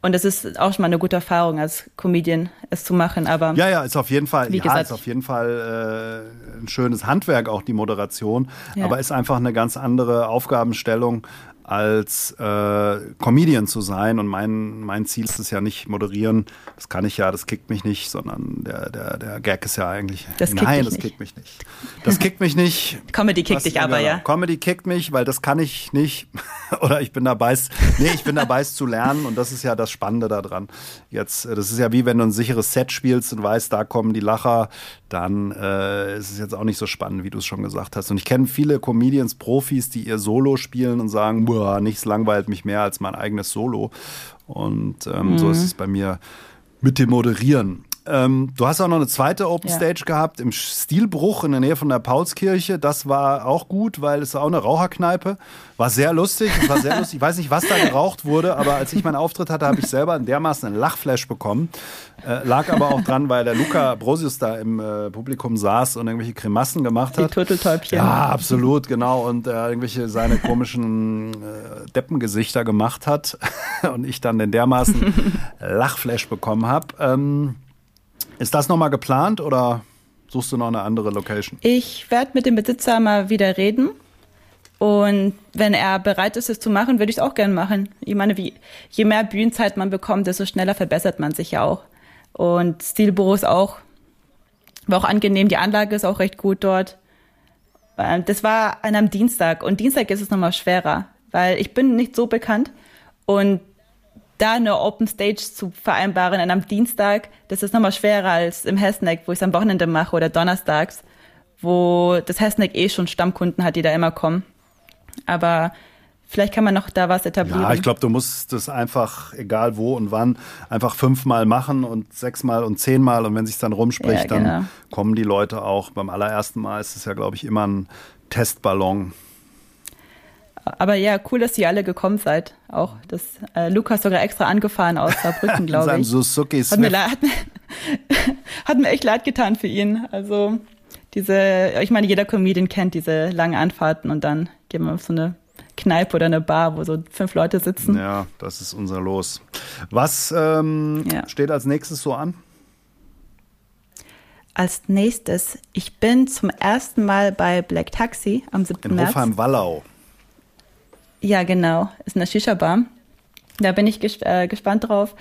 Und das ist auch schon mal eine gute Erfahrung als Comedian, es zu machen. Aber Ja, ja, ist auf jeden Fall, ja, gesagt, ist auf jeden Fall äh, ein schönes Handwerk, auch die Moderation, Ja. aber ist einfach eine ganz andere Aufgabenstellung als äh, Comedian zu sein. Und mein, mein Ziel ist es ja nicht moderieren, das kann ich ja, das kickt mich nicht, sondern der, der, der Gag ist ja eigentlich. Das kickt nein, das nicht. kickt mich nicht. Das kickt mich nicht. <laughs> Comedy kickt dich aber, ja. Comedy kickt mich, weil das kann ich nicht. <laughs> Oder ich bin dabei, nee, ich bin dabei, es zu lernen und das ist ja das Spannende daran. Jetzt, äh, das ist ja wie wenn du ein sicheres Set spielst und weißt, da kommen die Lacher, dann äh, ist es jetzt auch nicht so spannend, wie du es schon gesagt hast. Und ich kenne viele Comedians, Profis, die ihr Solo spielen und sagen, nichts langweilt mich mehr als mein eigenes Solo. Und ähm, so Mhm. ist es bei mir mit dem Moderieren. Ähm, du hast auch noch eine zweite Open Ja. Stage gehabt im Stilbruch in der Nähe von der Paulskirche. Das war auch gut, weil es war auch eine Raucherkneipe. War sehr lustig. Es war sehr lustig. Ich weiß nicht, was da geraucht wurde, aber als ich meinen Auftritt hatte, habe ich selber in dermaßen einen Lachflash bekommen. Äh, lag aber auch dran, weil der Luca Brosius da im äh, Publikum saß und irgendwelche Grimassen gemacht Die hat. Turteltäubchen. Ja, absolut, genau. Und äh, irgendwelche seine komischen äh, Deppengesichter gemacht hat <laughs> und ich dann den dermaßen <laughs> Lachflash bekommen habe. Ähm, ist das nochmal geplant oder suchst du noch eine andere Location? Ich werde mit dem Besitzer mal wieder reden. Und wenn er bereit ist, es zu machen, würde ich es auch gerne machen. Ich meine, wie, je mehr Bühnenzeit man bekommt, desto schneller verbessert man sich ja auch. Und Stilbüro ist auch, war auch angenehm. Die Anlage ist auch recht gut dort. Ähm, Das war an einem Dienstag. Und Dienstag ist es nochmal schwerer, weil ich bin nicht so bekannt. Und da eine Open Stage zu vereinbaren an einem Dienstag, das ist nochmal schwerer als im Hessneck, wo ich es am Wochenende mache oder donnerstags, wo das Hessneck eh schon Stammkunden hat, die da immer kommen. Aber vielleicht kann man noch da was etablieren. Ja, ich glaube, du musst das einfach, egal wo und wann, einfach fünfmal machen und sechsmal und zehnmal. Und wenn sich dann rumspricht, Ja, genau. dann kommen die Leute auch. Beim allerersten Mal ist es ja, glaube ich, immer ein Testballon. Aber ja, cool, dass ihr alle gekommen seid. Auch das äh, Lukas sogar extra angefahren aus Saarbrücken, <laughs> In glaube ich. Suzuki Hat mir, leid, hat, mir, <laughs> hat mir echt leid getan für ihn. Also diese, ich meine, jeder Comedian kennt diese langen Anfahrten und dann gehen wir auf so eine Kneipe oder eine Bar, wo so fünf Leute sitzen. Ja, das ist unser Los. Was ähm, Ja. steht als nächstes so an? Als nächstes, ich bin zum ersten Mal bei Black Taxi am 7. In März. Hofheim-Wallau. Ja, genau. Ist eine Shisha-Bar. Da bin ich ges äh, gespannt drauf.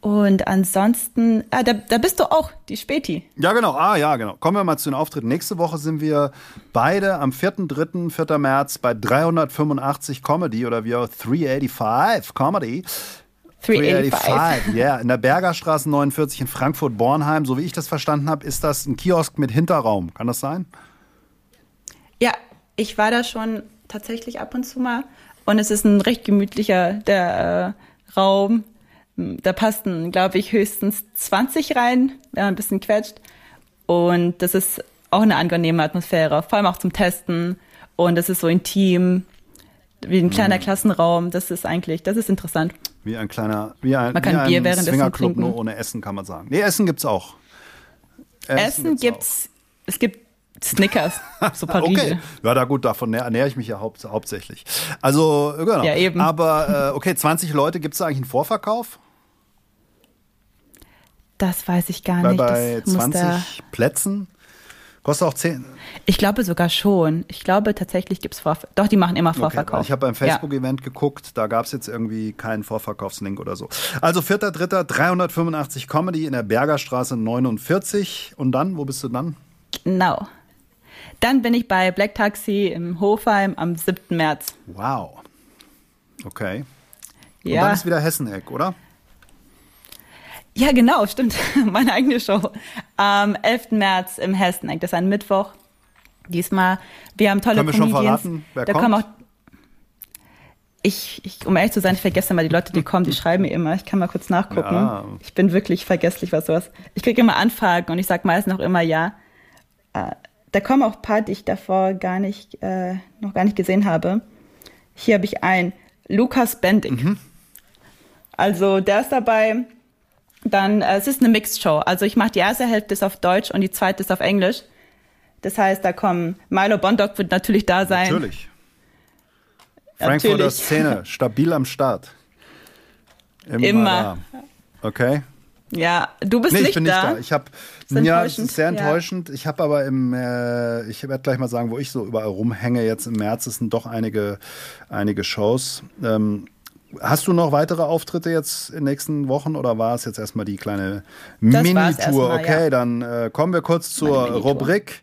Und ansonsten, ah, da, da bist du auch, die Späti. Ja, genau. Ah, ja, genau. Kommen wir mal zu den Auftritten. Nächste Woche sind wir beide am 4.3., 4. März bei 385 Comedy oder wie auch 385 Comedy. 385. ja. In der Bergerstraße 49 in Frankfurt-Bornheim. So wie ich das verstanden habe, ist das ein Kiosk mit Hinterraum. Kann das sein? Ja, ich war da schon tatsächlich ab und zu mal. Und es ist ein recht gemütlicher der äh, Raum. Da passen, glaube ich, höchstens 20 rein, wenn man ein bisschen quetscht. Und das ist auch eine angenehme Atmosphäre, vor allem auch zum Testen. Und es ist so intim, wie ein kleiner Klassenraum. Das ist eigentlich, das ist interessant. Wie ein kleiner, wie ein, Man kann Bier währenddessen Swingerclub, trinken. nur ohne Essen, kann man sagen. Nee, Essen gibt's auch. Essen auch. gibt's, es gibt Snickers, <laughs> so paar Okay. Ja, da gut, davon ernähre ich mich ja haupt, hauptsächlich. Also, äh, genau. Ja, eben. Aber, äh, okay, 20 Leute, gibt es da eigentlich einen Vorverkauf? Das weiß ich gar Weil nicht. bei das muss der, 20 Plätzen kostet auch 10. ich glaube sogar schon. Ich glaube tatsächlich gibt's Vorverkauf. Doch, die machen immer Okay, Vorverkauf. weil ich habe beim Ja. Facebook-Event geguckt, da gab es jetzt irgendwie keinen Vorverkaufslink oder so. Also 4.3. 385 Comedy in der Bergerstraße 49. Und dann, wo bist du dann? Genau. Dann bin ich bei Black Taxi im Hofheim am 7. März. Wow. Okay. Und Ja, dann ist wieder Hesseneck, oder? ja genau, stimmt. <laughs> Meine eigene Show. Am 11. März im Hesseneck. Das ist ein Mittwoch. Diesmal. Wir haben tolle Können wir schon verraten, wer da kommt? kommen auch ich, ich, um ehrlich zu sein, ich vergesse immer die Leute, die kommen, die schreiben mir immer. Ich kann mal kurz nachgucken. Ja. Ich bin wirklich vergesslich, was sowas. Ich kriege immer Anfragen und ich sage meistens auch immer ja. Da kommen auch ein paar, die ich davor gar nicht, äh, noch gar nicht gesehen habe. Hier habe ich einen, Lukas Bendig. Mhm. Also der ist dabei. Dann, äh, es ist eine Mixed Show. Also ich mache die erste Hälfte ist auf Deutsch und die zweite ist auf Englisch. Das heißt, da kommen Milo Bondock wird natürlich da sein. Natürlich. Frankfurter Natürlich. Szene, stabil am Start. Immer. Immer. Okay. Ja, du bist Nee, nicht ich bin nicht da. da. Ich habe ja, es ist sehr ja. enttäuschend. Ich habe aber im, äh, ich werde gleich mal sagen, wo ich so überall rumhänge. Jetzt im März es sind doch einige, einige Shows. Ähm, hast du noch weitere Auftritte jetzt in den nächsten Wochen oder war es jetzt erstmal die kleine Mini-Tour? Okay, ja. dann äh, kommen wir kurz zur. Rubrik.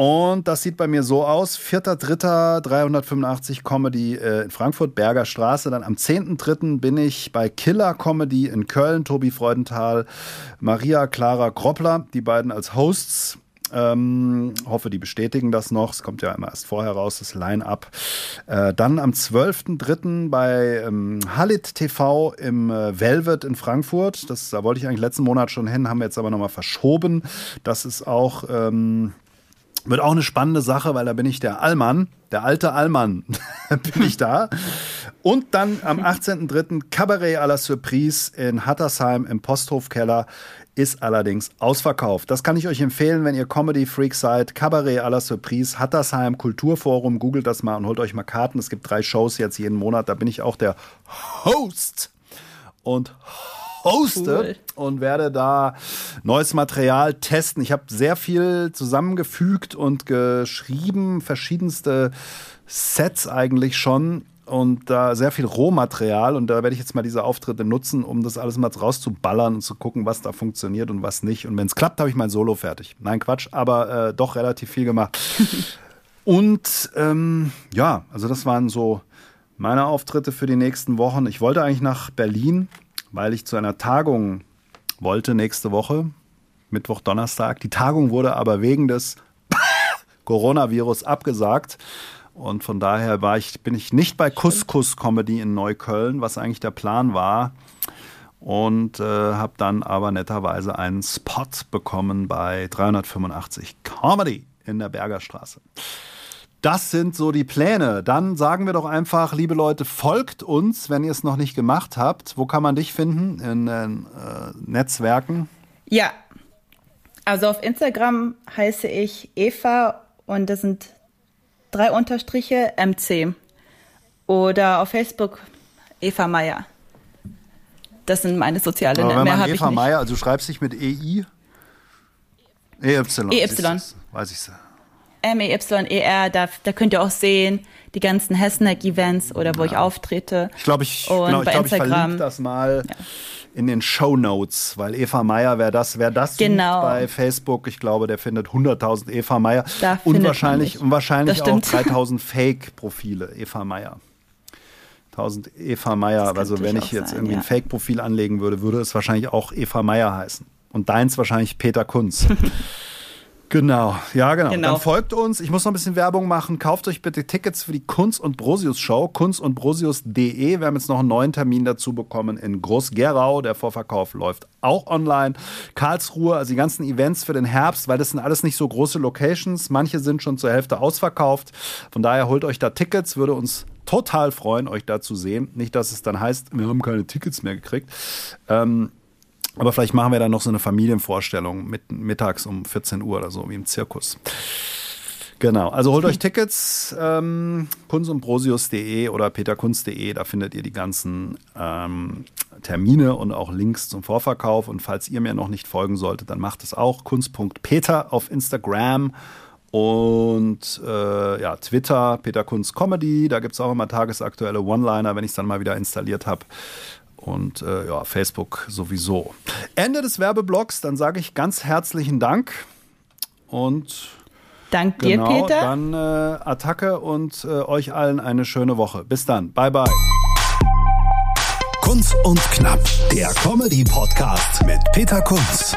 Und das sieht bei mir so aus. 4.3. 385 Comedy äh, in Frankfurt, Berger Straße. Dann am 10.3. bin ich bei Killer Comedy in Köln. Tobi Freudenthal, Maria Clara Groppler, die beiden als Hosts. Ähm, hoffe, die bestätigen das noch. Es kommt ja immer erst vorher raus, das Line-Up. Äh, dann am 12.3. bei ähm, Halit TV im äh, Velvet in Frankfurt. Das, da wollte ich eigentlich letzten Monat schon hin, haben wir jetzt aber nochmal verschoben. Das ist auch. Ähm, wird auch eine spannende Sache, weil da bin ich der Allmann, der alte Allmann, <laughs> bin ich da. Und dann am 18.03. Cabaret à la Surprise in Hattersheim im Posthofkeller ist allerdings ausverkauft. Das kann ich euch empfehlen, wenn ihr Comedy Freak seid. Cabaret à la Surprise, Hattersheim Kulturforum, googelt das mal und holt euch mal Karten. Es gibt drei Shows jetzt jeden Monat, da bin ich auch der Host. Und hoste Cool. und werde da neues Material testen. Ich habe sehr viel zusammengefügt und geschrieben, verschiedenste Sets eigentlich schon und da sehr viel Rohmaterial und da werde ich jetzt mal diese Auftritte nutzen, um das alles mal rauszuballern und zu gucken, was da funktioniert und was nicht. Und wenn es klappt, habe ich mein Solo fertig. Nein, Quatsch, aber äh, doch relativ viel gemacht. <laughs> und ähm, ja, also das waren so meine Auftritte für die nächsten Wochen. Ich wollte eigentlich nach Berlin, weil ich zu einer Tagung wollte nächste Woche, Mittwoch, Donnerstag. Die Tagung wurde aber wegen des <laughs> Coronavirus abgesagt. Und von daher war ich, bin ich nicht bei Couscous Comedy in Neukölln, was eigentlich der Plan war. Und äh, habe dann aber netterweise einen Spot bekommen bei 385 Comedy in der Bergerstraße. Das sind so die Pläne. Dann sagen wir doch einfach, liebe Leute, folgt uns, wenn ihr es noch nicht gemacht habt. Wo kann man dich finden? In den äh, Netzwerken? Ja. Also auf Instagram heiße ich Eva und das sind drei Unterstriche MC. Oder auf Facebook Eva Meier. Das sind meine sozialen wenn Mehr habe ich Eva. Meier, also du schreibst dich mit EI? EY. EY. Weiß ich M-E-Y-E-R, da, da könnt ihr auch sehen, die ganzen Hessneck-Events oder wo ich auftrete. Ich glaube, ich, Und genau, ich, glaub, ich Instagram. verlinke das mal in den Show Notes, weil Eva Meier, wer das, wer das Genau. bei Facebook, ich glaube, der findet 100.000 Eva Meier Da und wahrscheinlich, und wahrscheinlich auch stimmt. 3.000 Fake-Profile Eva Meier. 1000 Eva Meier, also wenn ich jetzt sein, irgendwie ja. ein Fake-Profil anlegen würde, würde es wahrscheinlich auch Eva Meier heißen. Und deins wahrscheinlich Peter Kunz. <laughs> Genau, ja, genau. Genau. Dann folgt uns. Ich muss noch ein bisschen Werbung machen. Kauft euch bitte Tickets für die Kunz und Brosius Show. Kunz und Brosius.de. Wir haben jetzt noch einen neuen Termin dazu bekommen in Groß-Gerau. Der Vorverkauf läuft auch online. Karlsruhe, also die ganzen Events für den Herbst, weil das sind alles nicht so große Locations. Manche sind schon zur Hälfte ausverkauft. Von daher holt euch da Tickets. Würde uns total freuen, euch da zu sehen. Nicht, dass es dann heißt, wir haben keine Tickets mehr gekriegt. Ähm, aber vielleicht machen wir dann noch so eine Familienvorstellung mit, mittags um 14 Uhr oder so, wie im Zirkus. Genau, also holt euch Tickets, ähm, kunstundbrosius.de oder peterkunst.de, da findet ihr die ganzen ähm, Termine und auch Links zum Vorverkauf. Und falls ihr mir noch nicht folgen solltet, dann macht es auch kunst.peter auf Instagram und äh, ja, Twitter, Peter Kunst Comedy, da gibt es auch immer tagesaktuelle One-Liner, wenn ich es dann mal wieder installiert habe. Und äh, ja, Facebook sowieso. Ende des Werbeblocks, dann sage ich ganz herzlichen Dank Und Dank genau, dir, Peter. dann äh, Attacke und äh, euch allen eine schöne Woche. Bis dann. Bye, bye. Kunz und Knapp, der Comedy-Podcast mit Peter Kunz.